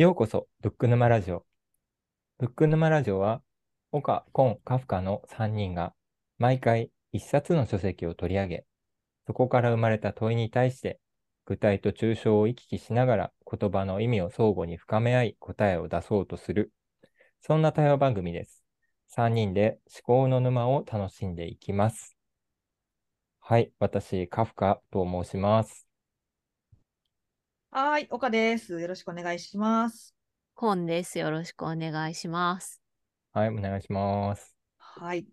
ようこそ、ブック沼ラジオ。ブック沼ラジオは、岡、コン、カフカの3人が、毎回一冊の書籍を取り上げ、そこから生まれた問いに対して、具体と抽象を行き来しながら言葉の意味を相互に深め合い答えを出そうとする、そんな対話番組です。3人で思考の沼を楽しんでいきます。はい、私、カフカと申します。はーい、岡です。よろしくお願いします。コンです。よろしくお願いします。はい、お願いします。はい。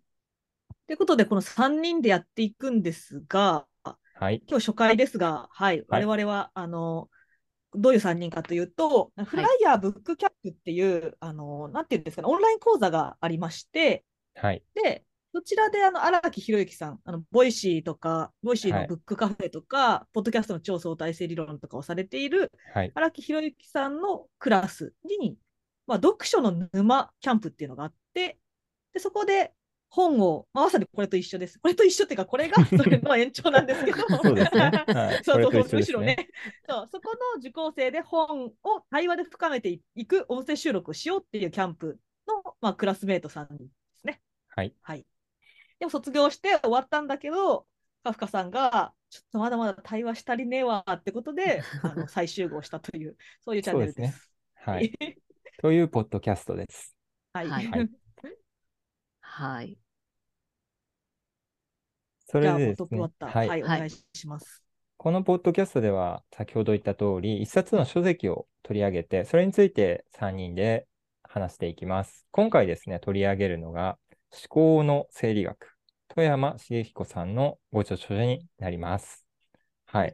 ということで、この3人でやっていくんですが、はい、今日初回ですが、はい、はい我々は、あの、どういう3人かというと、フライヤーブックキャンプっていう、あの、なんていうんですかね、オンライン講座がありまして、はい、で、そちらで、あの、荒木博行さん、あの、ボイシーとか、ボイシーはいのブックカフェとか、ポッドキャストの超相対性理論とかをされているはい、荒木博行さんのクラスに、まあ、読書の沼キャンプっていうのがあって、でそこで本を、まあ、まさにこれと一緒です。これと一緒っていうか、これが それの 延長なんですけど、そうですね。はい、そうそうそう、むしろね。そう、そこの受講生で本を対話で深めていく音声収録をしようっていうキャンプの、まあ、クラスメートさんですね。はい。はい。でも卒業して終わったんだけど、カフカさんが、ちょっとまだまだ対話したりねえわってことで、あの 再集合したという、そういうチャンネルです。ですはい。というポッドキャストです。はい。はいはい はい。それでですねはい、はい、おはい願いします。このポッドキャストでは、先ほど言った通り、一冊の書籍を取り上げて、それについて3人で話していきます。今回ですね、取り上げるのが、思考の生理学、富山茂彦さんのご著書になります。はい。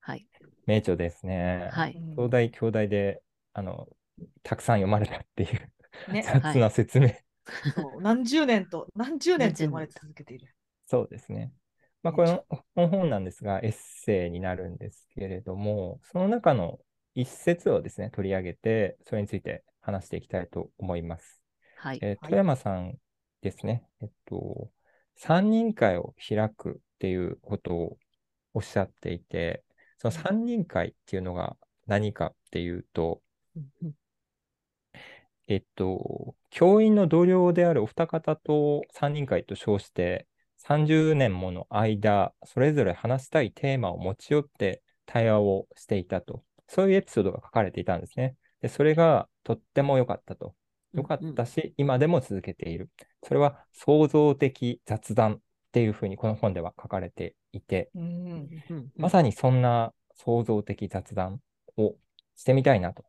はい。名著ですね。はい。うん東大、京大で、あの、たくさん読まれたっていうね、雑な説明。そう何十年と、何十年と読まれ続けている。そうですね。まあ、このこの本なんですが、エッセイになるんですけれども、その中の一節をですね、取り上げて、それについて話していきたいと思います。はい。えーはい富山さんですね、えっと、三人会を開くっていうことをおっしゃっていて、その三人会っていうのが何かっていうと、えっと、教員の同僚であるお二方と三人会と称して、30年もの間、それぞれ話したいテーマを持ち寄って対話をしていたと。そういうエピソードが書かれていたんですね。で、それがとっても良かったと。良かったし、今でも続けている。それは創造的雑談っていうふうにこの本では書かれていて、うん。まさにそんな創造的雑談をしてみたいなと、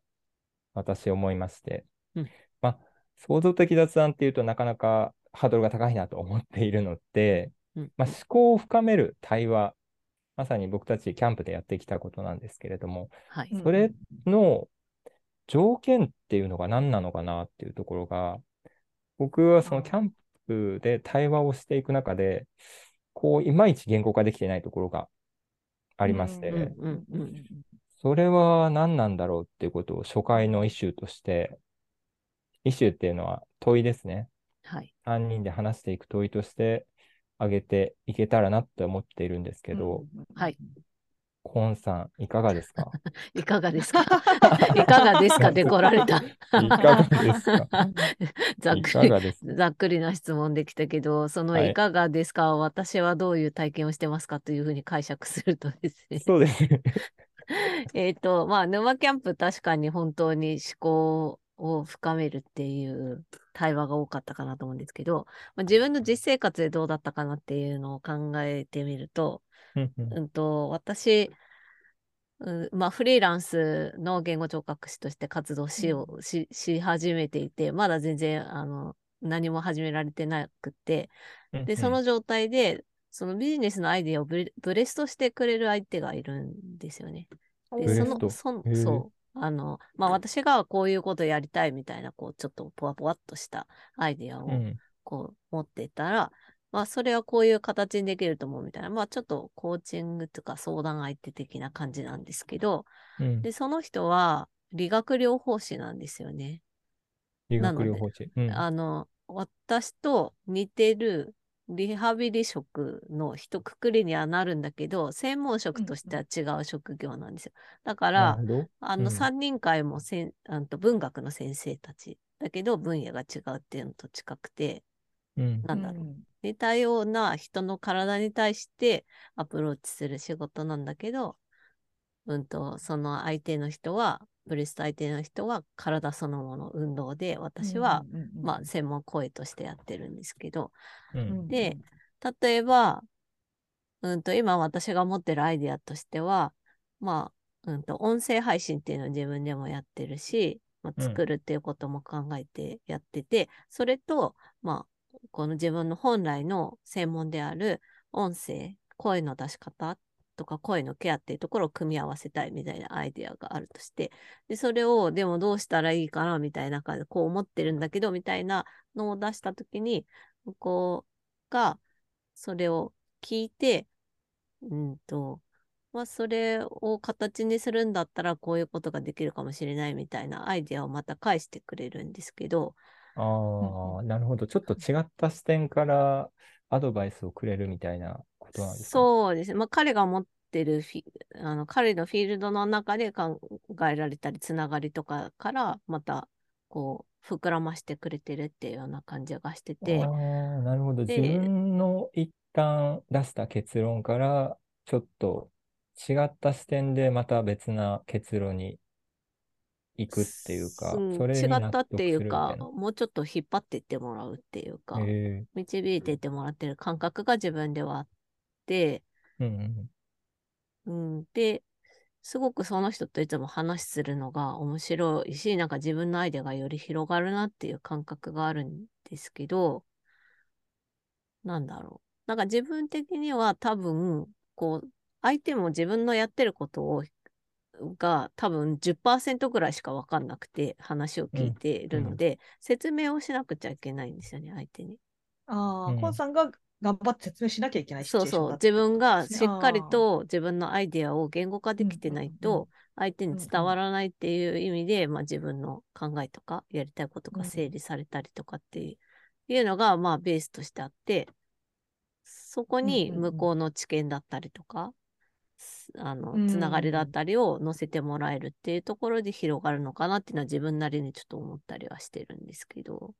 私思いまして。うんまあ、創造的雑談っていうとなかなかハードルが高いなと思っているので、うんまあ、思考を深める対話、まさに僕たちキャンプでやってきたことなんですけれども、はい。うんそれの条件っていうのが何なのかなっていうところが、僕はそのキャンプで対話をしていく中で、こう、いまいち言語化できていないところがありまして、うんうんうんそれは何なんだろうっていうことを初回のイシューとして、イシューっていうのは問いですね。はい。3人で話していく問いとして挙げていけたらなって思っているんですけど、はい。コンさん、いかがですか？いかがですか？いかがですか？で来られた。いかがですか？ざっいくり、ざっくりな質問できたけど、そのはいいかがですか、私はどういう体験をしてますかというふうに解釈するとですね。そうですね。えっと、まあ、沼キャンプ確かに本当に思考を深めるっていう対話が多かったかなと思うんですけど、まあ、自分の実生活でどうだったかなっていうのを考えてみると、うんと、私、うんまあ、フリーランスの言語聴覚士として活動しよう、し、し始めていて、まだ全然、あの、何も始められてなくて、で、その状態で、そのビジネスのアイディアをブレブレストしてくれる相手がいるんですよね。で、その、そそう。あの、まあ、私がこういうことやりたいみたいな、こう、ちょっとポワポワっとしたアイディアを、うん。こう持ってたら、まあそれはこういう形にできると思うみたいな、まあちょっとコーチングとか相談相手的な感じなんですけど、うんで、その人は理学療法士なんですよね。理学療法士。うんあの、私と似てるリハビリ職の一括りにはなるんだけど、専門職としては違う職業なんですよ。だから。あの、うん三人会もせんあ文学の先生たち。だけど、分野が違うっていうのと近くて、うん。なんだろう。うん似たような人の体に対してアプローチする仕事なんだけど、うんと、その相手の人は、ブレスト相手の人は体そのもの運動で、私は、、うんうんうんまあ、専門声としてやってるんですけど、う。うんん。で、例えば、うんと、今私が持ってるアイディアとしては、まあ、うんと、音声配信っていうのを自分でもやってるし、まあ、うん。作るっていうことも考えてやってて、それと、まあ、この自分の本来の専門である音声、声の出し方とか声のケアっていうところを組み合わせたいみたいなアイデアがあるとして、で、それをでもどうしたらいいかなみたいな感じで、こう思ってるんだけど、みたいなのを出したときに、向こうがそれを聞いて、うんと、まあ、それを形にするんだったら、こういうことができるかもしれないみたいなアイデアをまた返してくれるんですけど、ああ、なるほど。ちょっと違った視点からアドバイスをくれるみたいなことなんですかそうですね。まあ、彼が持ってるフィあの彼のフィールドの中で考えられたり、つながりとかから、また、こう、膨らましてくれてるっていうような感じがしててあ、あ、なるほど。で自分の一旦出した結論から、ちょっと違った視点でまた別な結論に行くっていうか、うんそれに違ったっていうかもうちょっと引っ張っていってもらうっていうか、導いていってもらってる感覚が自分ではあって、うんうん。うん、で、すごくその人といつも話するのが面白いし、なんか自分のアイデアがより広がるなっていう感覚があるんですけど、なんだろう。なんか自分的には多分、こう、相手も自分のやってることを、が多分10%ぐらいしか分かんなくて話を聞いているので、説明をしなくちゃいけないんですよね、相手に。ああ、うん。コンさんが頑張って説明しなきゃいけないそうそう、自分がしっかりと自分のアイデアを言語化できてないうんうんと、相手に伝わらないっていう意味で、まあ、自分の考えとか、やりたいことが整理されたりとかっていういうのが、まあ、ベースとしてあって、そこにうんうんうん。向こうの知見だったりとか、すあのうんつながりだったりを載せてもらえるっていうところで広がるのかなっていうのは自分なりにちょっと思ったりはしてるんですけど、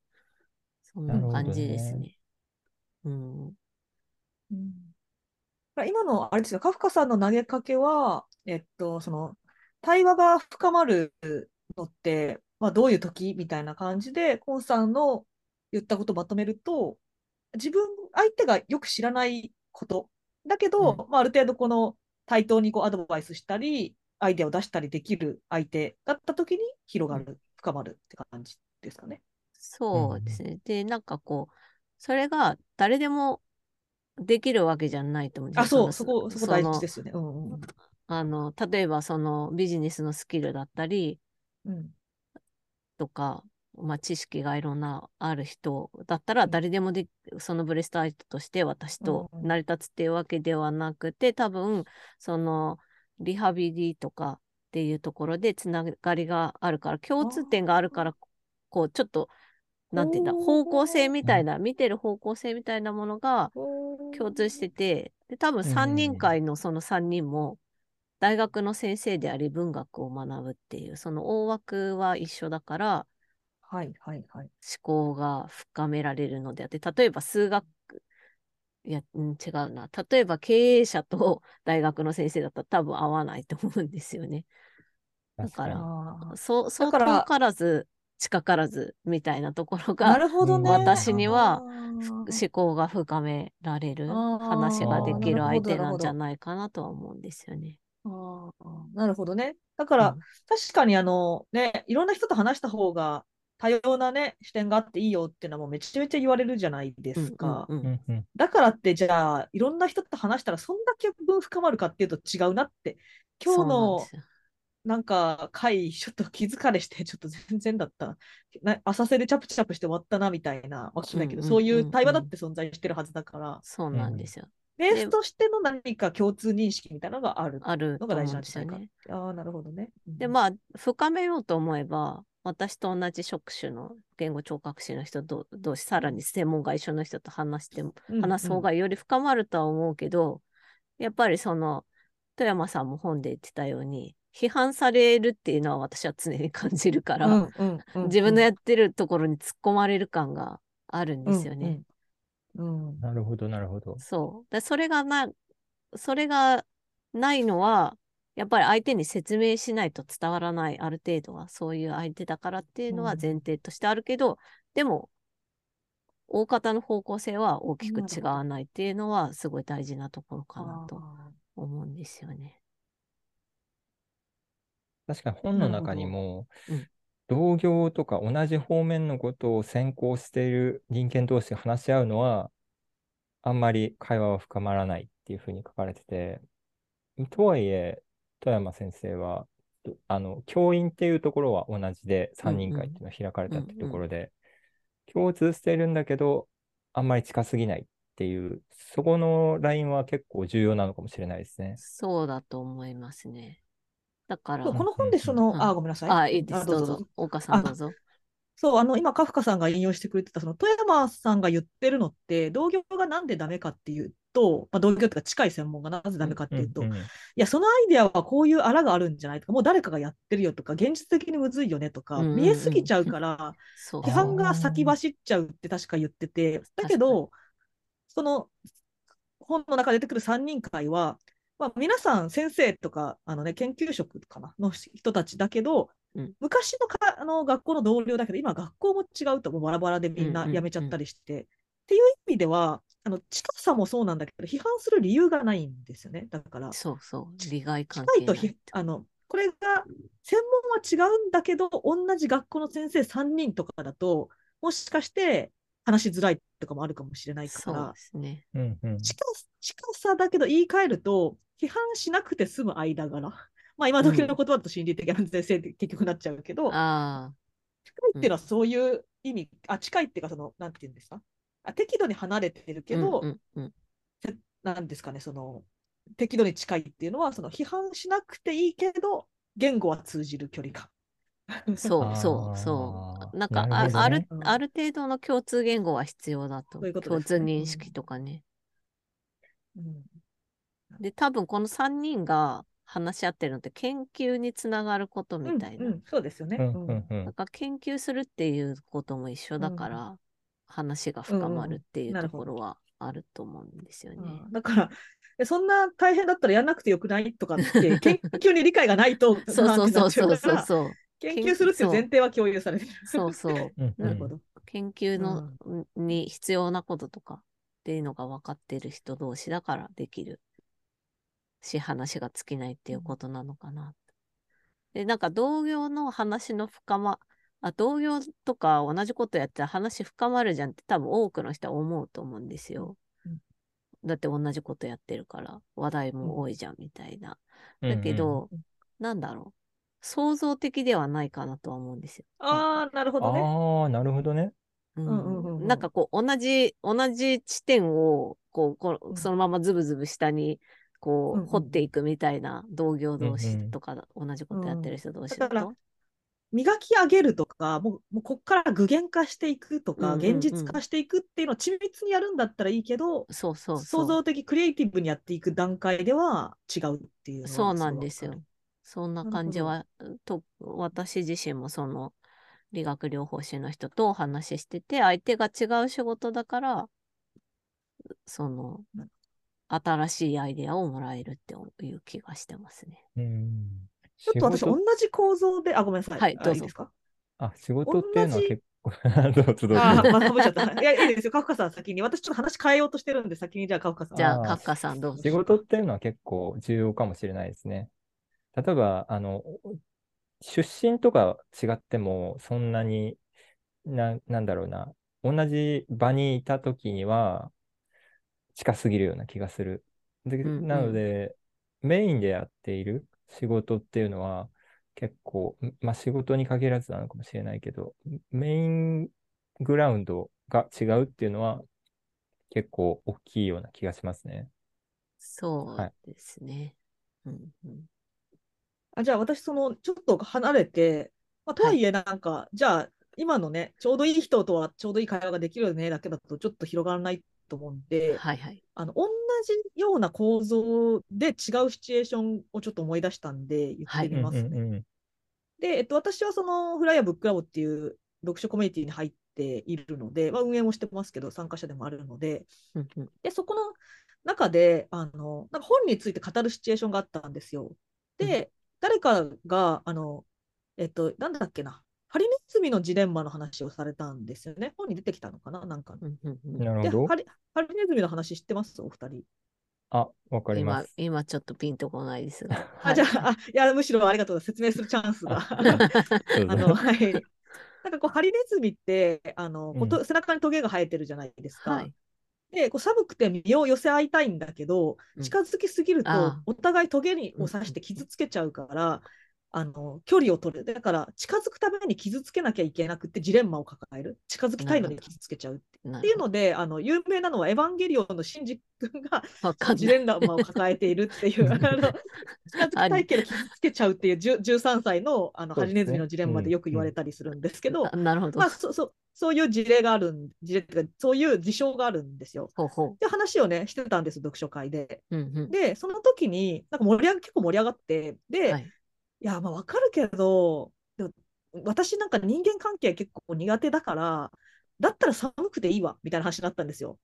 そんな感じですね。ね。うん。うん。今の、あれですよ、カフカさんの投げかけは、えっと、その、対話が深まるのって、まあ、どういう時みたいな感じで、コンさんの言ったことをまとめると、自分、相手がよく知らないこと、だけど、まあ、ある程度この対等にこうアドバイスしたり、アイデアを出したりできる相手だった時に広がる、深まるって感じですかね。そうですね。で、なんかこう、それが誰でもできるわけじゃないと思うんですあ、よそう、のそこ、そこ大事ですよね。うんうんあの、例えばそのビジネスのスキルだったりうん。うんとか、まあ、知識がいろんなある人だったら誰でもで、そのブレストアイトとして私と成り立つっていうわけではなくて、多分、そのリハビリとかっていうところでつながりがあるから、共通点があるから、こう、ちょっと、なんていうんだ、方向性みたいな、見てる方向性みたいなものが共通してて、で、多分うん3人会のその3人も、大学の先生であり文学を学ぶっていう、その大枠は一緒だから、はいはいはい。思考が深められるのであって、例えば数学、いや、うん、違うな。例えば経営者と 大学の先生だったら多分合わないと思うんですよね。だからそう、そうだから遠からず、近からずみたいなところあ、なが、るほどね。私には思考が深められる話ができる相手なんじゃないかなとは思うんですよね。なるほどね。だから、うん確かにあの、ね、いろんな人と話した方が多様なね、視点があっていいよっていうのはもうめちゃめちゃ言われるじゃないですか。うんうんうんうんうんだからって、じゃあ、いろんな人と話したらそんだけ分深まるかっていうと違うなって、今日のなんか回、ちょっと気疲れして、ちょっと全然だった。な浅瀬でチャプチャプして終わったなみたいな、わかんないけど、うんうんそういう対話だって存在してるはずだから、そうなんですよ。ベースとしての何か共通認識みたいなのがあるあるとのが大事なん。ですよね。ああ、なるほどね。うんで、まあ、深めようと思えば、私と同じ職種の言語聴覚士の人と同士、さらに専門が一緒の人と話しても、うん話す方がより深まるとは思うけど、やっぱりその、富山さんも本で言ってたように、批判されるっていうのは私は常に感じるから、うんうんうん自分のやってるところに突っ込まれる感があるんですよね。うんうんなるほど、なるほど。そう。で、それがな、それがないのは、やっぱり相手に説明しないと伝わらない、ある程度は、そういう相手だからっていうのはうん。前提としてあるけど、でも、大方の方向性は大きく違わないっていうのは、すごい大事なところかなとあ思うんですよね。確かに本の中にもうん、同業とか同じ方面のことを専攻している人間同士が話し合うのは、あんまり会話は深まらないっていうふうに書かれてて、とはいえ、富山先生は、とあの、教員っていうところは同じで、3人会っていうのが開かれたっていうところで、共通しているんだけど、あんまり近すぎないっていう、そこのラインは結構重要なのかもしれないですね。そうだと思いますね。だから、この本でその、うんあ、ごめんなさい。あ、いいです。あどうぞ。岡さんあどうぞ。そう、あの、今、カフカさんが引用してくれてた、その、富山さんが言ってるのって、同業がなんでダメかっていうと、まあ、同業というか近い専門がなぜダメかっていうと、いんんや、そのアイデアはこういうあらがあるんじゃないとか、もう誰かがやってるよとか、現実的にむずいよねとか、うんうんうん。見えすぎちゃうから、そう。批判が先走っちゃうって確か言ってて、だけど、その本の中で出てくる3人会は、まあ、皆さん先生とかあの、ね、研究職かなの人たちだけど、うん。昔のかあの学校の同僚だけど、今学校も違うと、もうバラバラでみんな辞めちゃったりして、っていう意味では、あの近さもそうなんだけど、批判する理由がないんですよね。だから、そうそう。利害関係ない近いとひ。あのこれが専門は違うんだけど同じ学校の先生3人とかだともしかして話しづらいとかもあるかもしれないからそうですね。近うんうん近さだけど言い換えると批判しなくて済む間柄まあ今時の言葉だと心理的安全性って結局なっちゃうけど、あ近いっていうのはそういう意味、あ近いっていうかそのなんていうんですか？あ適度に離れてるあ。けど、うんうんうんなんですかね、その適度に近いっていうのは、その批判しなくていいけど、言語は通じる距離感。そうそう あそう。ーなんかなるほどねああるうんある程度の共通言語は必要だと。そういうこと共通認識とかね。うんで、多分この3人が話し合ってるのって研究につながることみたいな。うんうんそうですよね。うんなんか研究するっていうことも一緒だから、話が深まるっていうところはあると思うんですよね。うんだから、えそんな大変だったらやんなくてよくないとかって、研究に理解がないと、そうそうそうそうそうそう。研究するっていう前提は共有されてる。そうそう。うんなるほど。研究の、に必要なこととかっていうのが分かってる人同士だからできるし、話が尽きないっていうことなのかな。で、なんか同業の話の深ま、あ、同業とか同じことやったら話深まるじゃんって多分多くの人は思うと思うんですよ。うんだって同じことやってるから話題も多いじゃんみたいな。うんうんだけど、うんなんだろう。創造的ではないかなとは思うんですよ。ああ、なるほどね。ああ、なるほどね。うんうんうんうんうんなんかこう同じ同じ地点をこうこうんうそのままズブズブ下にこうんううん掘っていくみたいな同業同うんうん士とかだ同じことやってる人同士だからだと。磨き上げるとか、もうもうここから具現化していくとか、うんうんうん現実化していくっていうのを緻密にやるんだったらいいけど、そうそう創そう。造的、クリエイティブにやっていく段階では違うっていうそうなんですよ。そんな感じは、と私自身もその理学療法士の人とお話ししてて、相手が違う仕事だから、そのうん新しいアイデアをもらえるっていう気がしてますね。うん。ちょっと私、同じ構造で、あ、ごめんなさい。はいどうぞあいいですか？あ、仕事っていうのは結構、どうぞどうぞ。あー、まあ、かぶっちゃった。いや、いいですよ。カフカさん先に。私ちょっと話変えようとしてるんで、先にじゃあカフカさん。じゃあ、カフカさんどうぞ。仕事っていうのは結構重要かもしれないですね。例えば、あの、出身とか違っても、そんなにな、なんだろうな、同じ場にいたときには近すぎるような気がする。で、うんうんなので、メインでやっている仕事っていうのは結構、まあ仕事に限らずなのかもしれないけど、メイングラウンドが違うっていうのは結構大きいような気がしますね。そはいうですね。うんうんあじゃあ私、その、ちょっと離れて、まあ、とはいえ、なんか、じゃあ、今のね、ちょうどいい人とはちょうどいい会話ができるよねだけだと、ちょっと広がらないと思うんで、はいはい。あの同じような構造で違うシチュエーションをちょっと思い出したんで、言ってみますね。うんうんうんで、えっと、私はそのフライヤーブックラボっていう読書コミュニティに入っているので、まあ、運営もしてますけど、参加者でもあるので、うんうんで、そこの中で、あの、なんか本について語るシチュエーションがあったんですよ。で、誰かが、あの、えっと、なんだっけな、ハリネズミのジレンマの話をされたんですよね。本に出てきたのかな？なんかの。で、なるほどハ。リハリネズミの話知ってます？お二人。あ、わかりま今す。、今ちょっとピンとこないですが。あ、じゃあ、あ、いや、むしろありがとうございます。説明するチャンスが。あの、はい。なんかこう、ハリネズミって、あの、こうと背中にトゲが生えてるじゃないですか。はい。で、こう寒くて身を寄せ合いたいんだけど、うん近づきすぎるとお互いトゲにを刺して傷つけちゃうから、あの、距離を取る。だから、近づくために傷つけなきゃいけなくて、ジレンマを抱える。近づきたいのに傷つけちゃうって。いうので、あの、有名なのは、エヴァンゲリオンのシンジ君が。ジレンマを抱えているっていう、あの近づきたいけど傷つけちゃうっていう10 13歳のあのハリネズミのジレンマでよく言われたりするんですけど、あなるほどまあ、。そそそういう事例があるん、事例か、そういう事象があるんですよ。ほうほで、話をね、してたんです、読書会で。う。うんうん。で、その時に、なんか盛り上が結構盛り上がって、で、はいい、や、まあ、わかるけど、私なんか人間関係結構苦手だから、だったら寒くていいわ、みたいな話になったんですよ。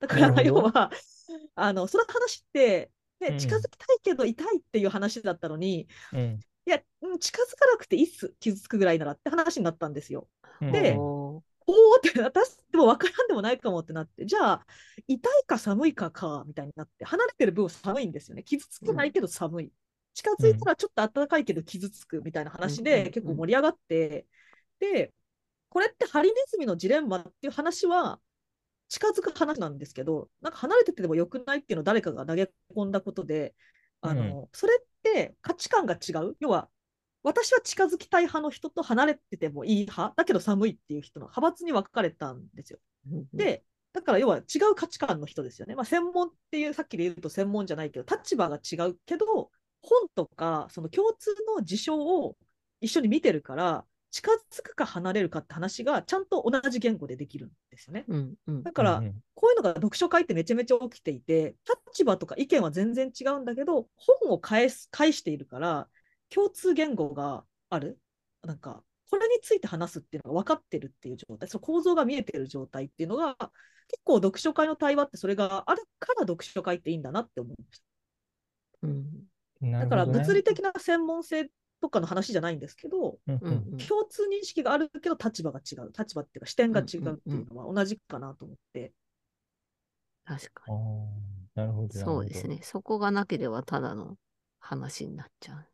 だから、要は、あの、その話って、ねうん近づきたいけど痛いっていう話だったのに、うんいや、うん近づかなくていいっす、傷つくぐらいならって話になったんですよ。うんでおーおーって、私でも分からんでもないかもってなって、じゃあ、痛いか寒いかか、みたいになって、離れてる分寒いんですよね。傷つくないけど寒い。近づいたらちょっと暖かいけど傷つくみたいな話で結構盛り上がって、で、これってハリネズミのジレンマっていう話は近づく話なんですけど、なんか離れててでもよくないっていうのを誰かが投げ込んだことで、あの、それって価値観が違う。要は、私は近づきたい派の人と離れててもいい派、だけど寒いっていう人の派閥に分かれたんですよ。で、だから要は違う価値観の人ですよね。まあ、専門っていう、さっきで言うと専門じゃないけど、立場が違うけど、本とかその共通の事象を一緒に見てるから、近づくか離れるかって話がちゃんと同じ言語でできるんですよね。うんうんだから、うんこういうのが読書会ってめちゃめちゃ起きていて、立場とか意見は全然違うんだけど、本を返す返しているから、共通言語がある。なんか、これについて話すっていうのが分かってるっていう状態、その構造が見えてる状態っていうのが、結構読書会の対話ってそれがあるから読書会っていいんだなって思いましうんた。なだから物理的な専門性とかの話じゃないんですけど、うんうんうんうん共通認識があるけど立場が違う。立場っていうか視点が違うっていうのは同じかなと思って。確かあーなるほど。に。そうですね。そこがなければただの話になっちゃう。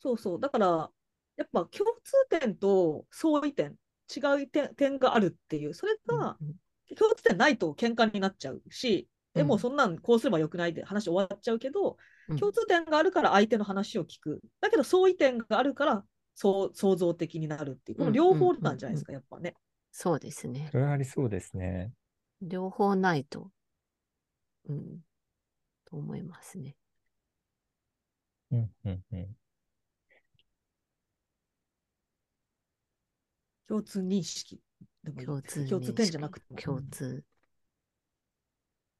そうそう。だから、やっぱ共通点と相違点、違う点点があるっていう、それがうん共通点ないと喧嘩になっちゃうし、え、うんもうそんなんこうすればよくないで話終わっちゃうけど、うん共通点があるから相手の話を聞く。だけど相違点があるからそう創造的になるっていう、この両方なんじゃないですか、やっぱね。そうですね。それはありそうですね。両方ないと。うん。と思いますね。うんうんうん。共通認識でもいい共通認識共通点じゃなくても。共通。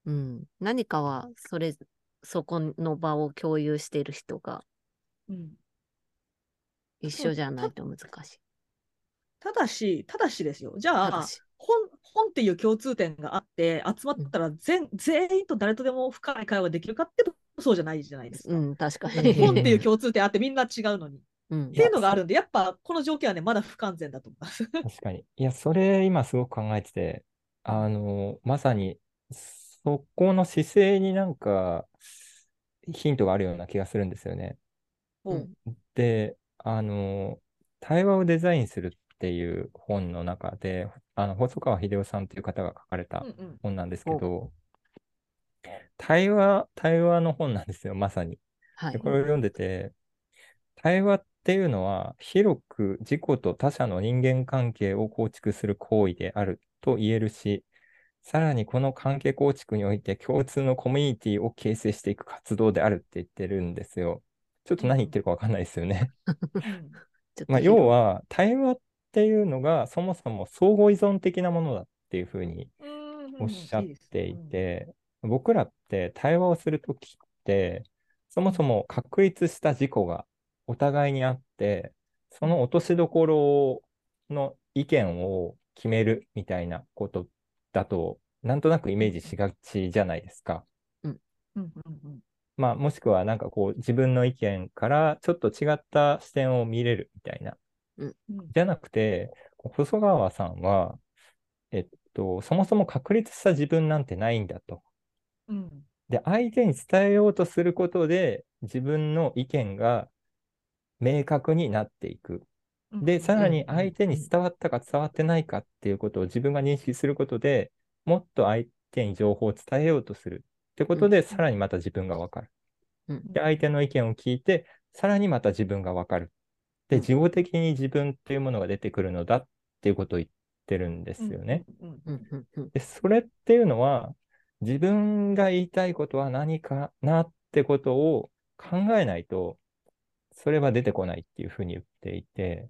うん。何かは、それ、そこの場を共有している人がうん一緒じゃないと難しい。ただし、ただしですよ。じゃあ本本っていう共通点があって集まったら全,、全員と誰とでも深い会話ができるかってそうじゃないじゃないですか。うん、確かに。本っていう共通点あってみんな違うのに。っうんていうのがあるんで、やっぱこの条件はね、まだ不完全だと思います。確かに。いや、それ今すごく考えてて、あの、まさに、そこの姿勢になんか、ヒントがあるような気がするんですよね。うんで、あの、対話をデザインするっていう本の中で、あの、細川秀夫さんという方が書かれたうんうん本なんですけど、対話、対話の本なんですよ、まさに。はいで、。これを読んでて、対話っていうのは、広く自己と他者の人間関係を構築する行為であると言えるし、さらにこの関係構築において共通のコミュニティを形成していく活動であるって言ってるんですよ。ちょっと何言ってるかわかんないですよね。うん まあ、要は対話っていうのがそもそも相互依存的なものだっていうふうにおっしゃっていて、僕らって対話をするときって、そもそも確立した自己がお互いにあって、その落としどころの意見を決めるみたいなことだと、なんとなくイメージしがちじゃないですか。うんうんうんまあ、もしくはなんかこう自分の意見からちょっと違った視点を見れるみたいな。うんじゃなくて、細川さんは、えっと、そもそも確立した自分なんてないんだと。うんで、相手に伝えようとすることで、自分の意見が明確になっていく。うんで、さらにうん相手に伝わったか伝わってないかっていうことを自分が認識することでもっと相手に情報を伝えようとするってことで、さらにまた自分がわかる。うんで、相手の意見を聞いて、さらにまた自分がわかる。で、うん自己的に自分っていうものが出てくるのだっていうことを言ってるんですよね。。で、それっていうのは、自分が言いたいことは何かなってことを考えないと、それは出てこないっていうふうに言っていて、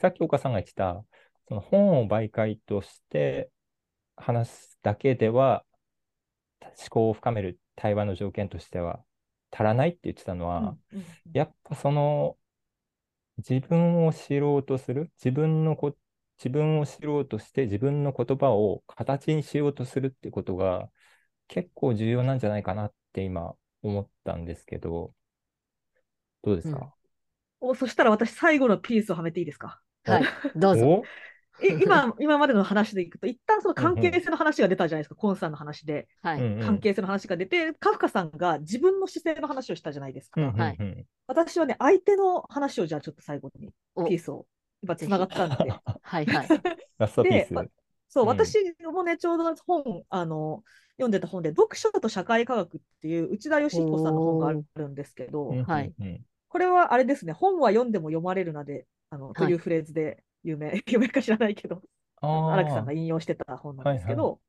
さっき岡さんが言ってた、その本を媒介として話すだけでは、思考を深める対話の条件としては足らないって言ってたのは、やっぱその自分を知ろうとする、自分のこ、自分を知ろうとして自分の言葉を形にしようとするってことが結構重要なんじゃないかなって今思ったんですけど、どうですか、おそしたら私、最後のピースをはめていいですか？はい、どうぞ。今今までの話でいくと、一旦その関係性の話が出たじゃないですか、コンさんの話で。はい。うんうん関係性の話が出て、カフカさんが自分の姿勢の話をしたじゃないですか。うんうんはいうん私はね、相手の話をじゃあちょっと最後におピースを今つながったんで。はいはい。ラストピース。でそう、うん私もね、ちょうど本、あの、読んでた本で、読書と社会科学っていう内田義彦さんの本があるんですけど、うんうんうんはいこれはあれですね、本は読んでも読まれるなで、あの、とはい。いうフレーズで有名、有名か知らないけど、荒木さんが引用してた本なんですけはいど、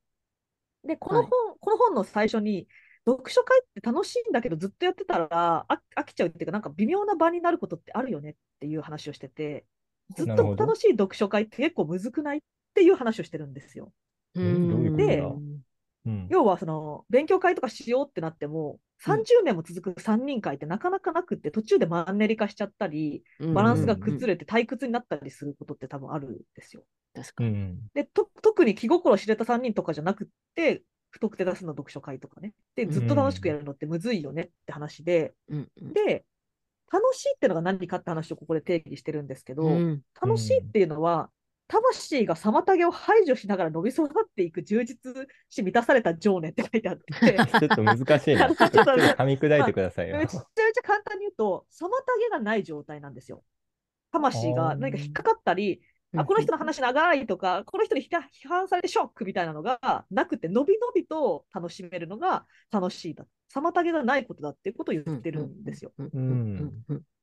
で、この本、この本の最初に、読書会って楽しいんだけど、ずっとやってたらあ飽きちゃうっていうか、なんか微妙な場になることってあるよねっていう話をしてて、ずっと楽しい読書会って結構むずくないっていう話をしてるんですよ。でだ？うん。要はその勉強会とかしようってなっても、30年も続く3人会ってなかなかなくって、途中でマンネリ化しちゃったり、バランスが崩れて退屈になったりすることって多分あるんですよ。確かに。うんで、と特に気心知れた3人とかじゃなくって、不特定多数の読書会とかね。で、ずっと楽しくやるのってむずいよねって話で、うんうん。で、楽しいってのが何かって話をここで定義してるんですけど、うん。楽しいっていうのは、魂が妨げを排除しながら伸び育っていく充実し満たされた情念って書いてあって、ちょっと難しいな。ちょっと噛み砕いてくださいよめ。ちゃめちゃ簡単に言うと、妨げがない状態なんですよ。魂が何か引っかかったり、あこの人の話長いとか、この人に批判されてショックみたいなのがなくて、のびのびと楽しめるのが楽しいだ。妨げがないことだっていうことを言ってるんですよ。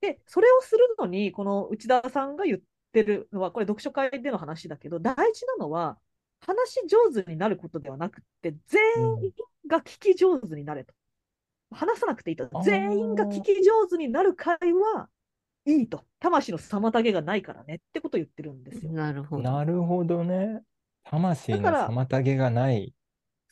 で、それをするのに、この内田さんが言ってるのは、これ読書会での話だけど、大事なのは、話し上手になることではなくて、全員が聞き上手になれと。話さなくていいと全員が聞き上手になる会はいいと。魂の妨げがないからねってことを言ってるんですよ。なるほど。なるほどね。魂のだから妨げがない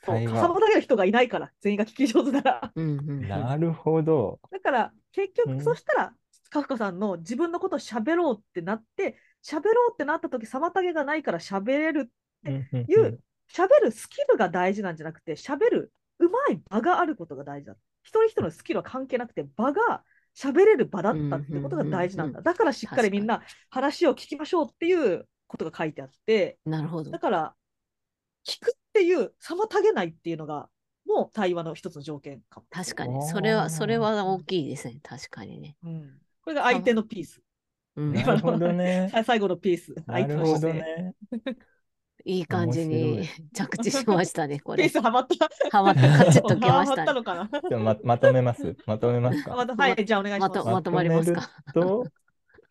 そう。妨げる人がいないから、全員が聞き上手なら。うんうんうんなるほど。だから、結うん局、そしたら、カフカさんの自分のことを喋ろうってなって、喋ろうってなった時妨げがないから喋れるうんうんいううん喋るスキルが大事なんじゃなくて、喋るうまい場があることが大事だ。一人一人のスキルは関係なくて、場が喋れる場だったってことが大事なんだ。うんうんうんだからしっかりみんな話を聞きましょうっていうことが書いてあって、なるほどだ。から、聞くっていう、妨げないっていうのが、もう対話の一つの条件かも。確かに。それは、それは大きいですね。確かにね。うん。これが相手のピース。うんなるほどね。さ最後のピース。なるほ。どね。いい感じに面着地しましたね、これ。ピースはまった。はまった、カチッときましはまたね。ったのかな。じゃあままとめます。まとめますか。ま たはい、じゃあお願いしま。ますとまとまりますか。と、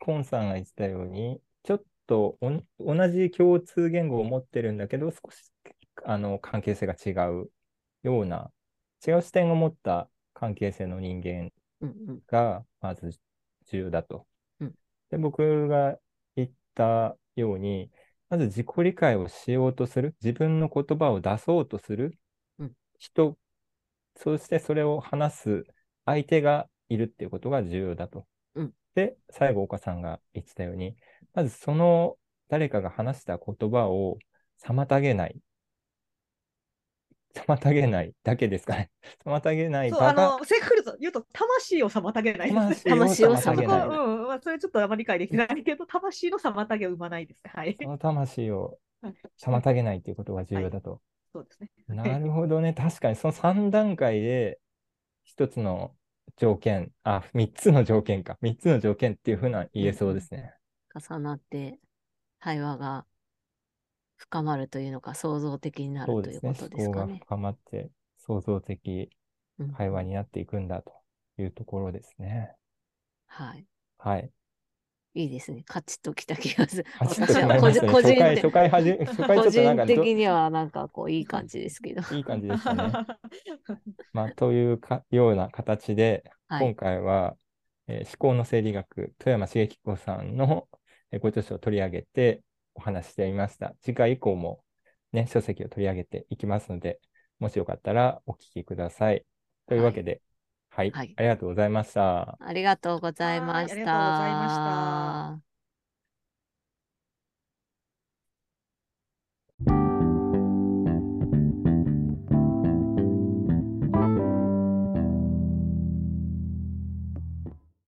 コンさんが言ってたように、ちょっとおん同じ共通言語を持ってるんだけど、少しあの関係性が違うような、違う視点を持った関係性の人間がまず重要だと。うんで、僕が言ったように、まず自己理解をしようとする、自分の言葉を出そうとするうん人、そしてそれを話す相手がいるっていうことが重要だと。うんで、最後、岡さんが言ってたように、まずその誰かが話した言葉を妨げない。妨げないだけですかね。妨げないそう、あ場がの、正確に言うと、魂を妨げないですね。魂を 妨げない。そこ、うん、まあ、それちょっとあまり理解できないけど、魂の妨げを生まないですね。はい。その魂をはい妨げないということが重要だと。そうですね。なるほどね。確かにその3段階で一つの条件、あ、3つの条件か。3つの条件っていうふうな言えそうですね。重なって対話が深まるというのか、創造的にな。るということです思考がかね。深まって創造的うん会話になっていくんだというところですね。はい。はい。いいですね。カチッときた気がする。私は個人。個 人初回、的初回初回個人的にはなんかこういい感じですけど。いい感じでしたね。まあ、というかような形で、今はい。回は、えー思考の生理学、富山茂彦さんのえーご著書を取り上げてお話ししてみました。次回以降も、ね、書籍を取り上げていきますので、もしよかったらお聞きください。というわけで、はい、はいありがとうございました。ありがとうございましはいありがとうございましたた。